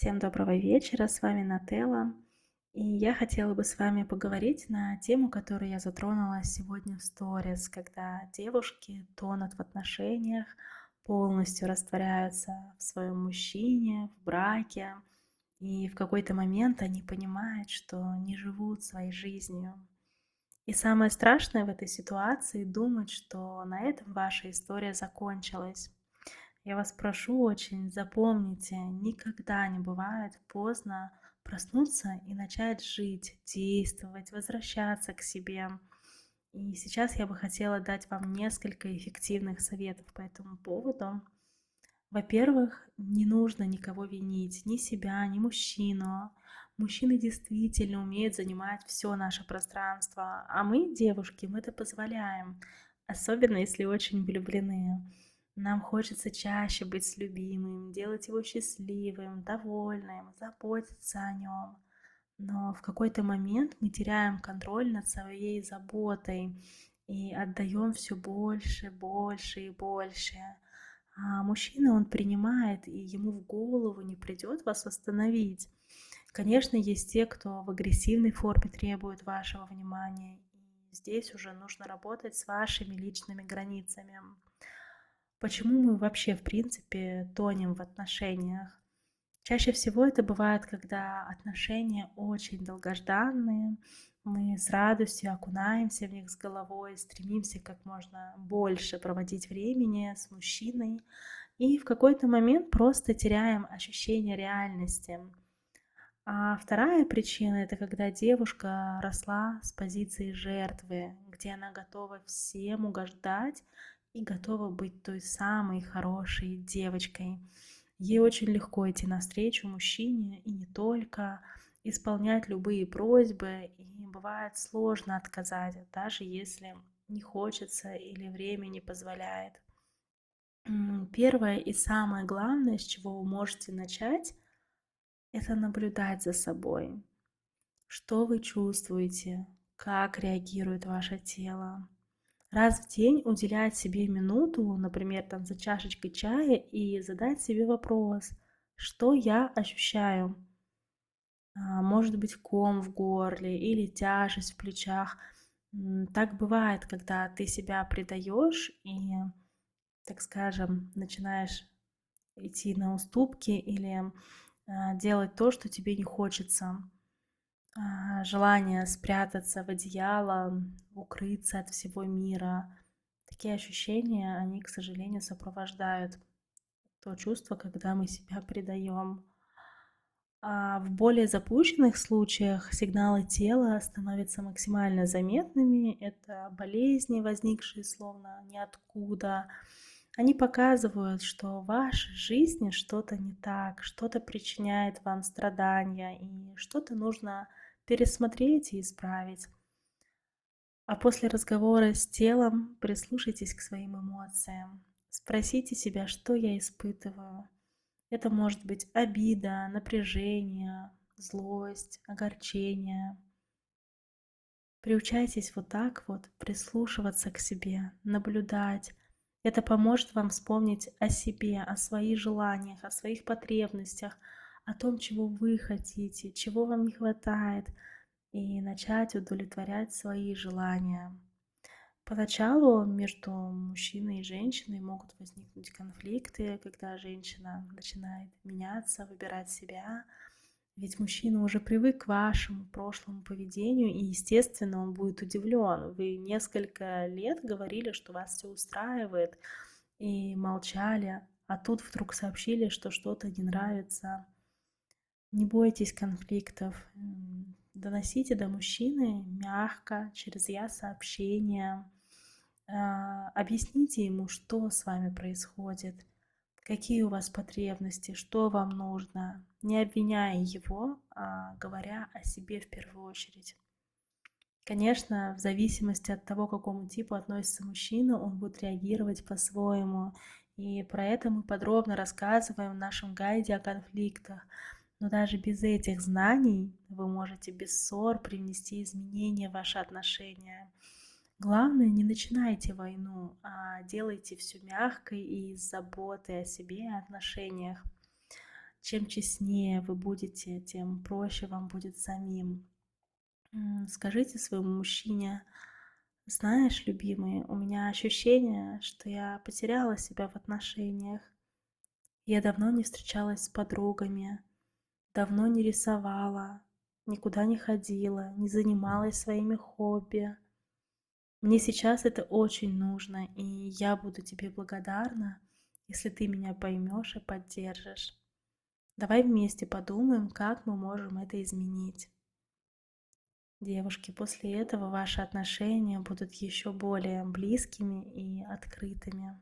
Всем доброго вечера, с вами Нателла. И я хотела бы с вами поговорить на тему, которую я затронула сегодня в сторис, когда девушки тонут в отношениях, полностью растворяются в своем мужчине, в браке, и в какой-то момент они понимают, что не живут своей жизнью. И самое страшное в этой ситуации думать, что на этом ваша история закончилась. Я вас прошу очень, запомните, никогда не бывает поздно проснуться и начать жить, действовать, возвращаться к себе. И сейчас я бы хотела дать вам несколько эффективных советов по этому поводу. Во-первых, не нужно никого винить, ни себя, ни мужчину. Мужчины действительно умеют занимать все наше пространство, а мы, девушки, мы это позволяем, особенно если очень влюблены. Нам хочется чаще быть с любимым, делать его счастливым, довольным, заботиться о нем. Но в какой-то момент мы теряем контроль над своей заботой и отдаем все больше, больше и больше. А мужчина, он принимает, и ему в голову не придет вас остановить. Конечно, есть те, кто в агрессивной форме требует вашего внимания, и здесь уже нужно работать с вашими личными границами. Почему мы вообще, в принципе, тонем в отношениях? Чаще всего это бывает, когда отношения очень долгожданные, мы с радостью окунаемся в них с головой, стремимся как можно больше проводить времени с мужчиной, и в какой-то момент просто теряем ощущение реальности. А вторая причина – это когда девушка росла с позиции жертвы, где она готова всем угождать и готова быть той самой хорошей девочкой. Ей очень легко идти навстречу мужчине и не только, исполнять любые просьбы, и бывает сложно отказать, даже если не хочется или время не позволяет. Первое и самое главное, с чего вы можете начать, это наблюдать за собой. Что вы чувствуете, как реагирует ваше тело, раз в день уделять себе минуту, например, там за чашечкой чая и задать себе вопрос, что я ощущаю. А, может быть, ком в горле или тяжесть в плечах. Так бывает, когда ты себя предаешь и, так скажем, начинаешь идти на уступки или а, делать то, что тебе не хочется. А, желание спрятаться в одеяло, укрыться от всего мира. Такие ощущения, они, к сожалению, сопровождают то чувство, когда мы себя предаем. А в более запущенных случаях сигналы тела становятся максимально заметными. Это болезни, возникшие словно ниоткуда. Они показывают, что в вашей жизни что-то не так, что-то причиняет вам страдания, и что-то нужно пересмотреть и исправить. А после разговора с телом прислушайтесь к своим эмоциям. Спросите себя, что я испытываю. Это может быть обида, напряжение, злость, огорчение. Приучайтесь вот так вот прислушиваться к себе, наблюдать. Это поможет вам вспомнить о себе, о своих желаниях, о своих потребностях, о том, чего вы хотите, чего вам не хватает, и начать удовлетворять свои желания. Поначалу между мужчиной и женщиной могут возникнуть конфликты, когда женщина начинает меняться, выбирать себя, ведь мужчина уже привык к вашему прошлому поведению, и, естественно, он будет удивлен. Вы несколько лет говорили, что вас все устраивает, и молчали, а тут вдруг сообщили, что что-то не нравится. Не бойтесь конфликтов, доносите до мужчины мягко, через я сообщение. А, объясните ему, что с вами происходит, какие у вас потребности, что вам нужно, не обвиняя его, а говоря о себе в первую очередь. Конечно, в зависимости от того, к какому типу относится мужчина, он будет реагировать по-своему. И про это мы подробно рассказываем в нашем гайде о конфликтах. Но даже без этих знаний вы можете без ссор привнести изменения в ваши отношения. Главное, не начинайте войну, а делайте все мягко и с заботой о себе и отношениях. чем честнее вы будете, тем проще вам будет самим. Скажите своему мужчине, знаешь, любимый, у меня ощущение, что я потеряла себя в отношениях. Я давно не встречалась с подругами, давно не рисовала, никуда не ходила, не занималась своими хобби. Мне сейчас это очень нужно, и я буду тебе благодарна, если ты меня поймешь и поддержишь. Давай вместе подумаем, как мы можем это изменить. Девушки, после этого ваши отношения будут еще более близкими и открытыми.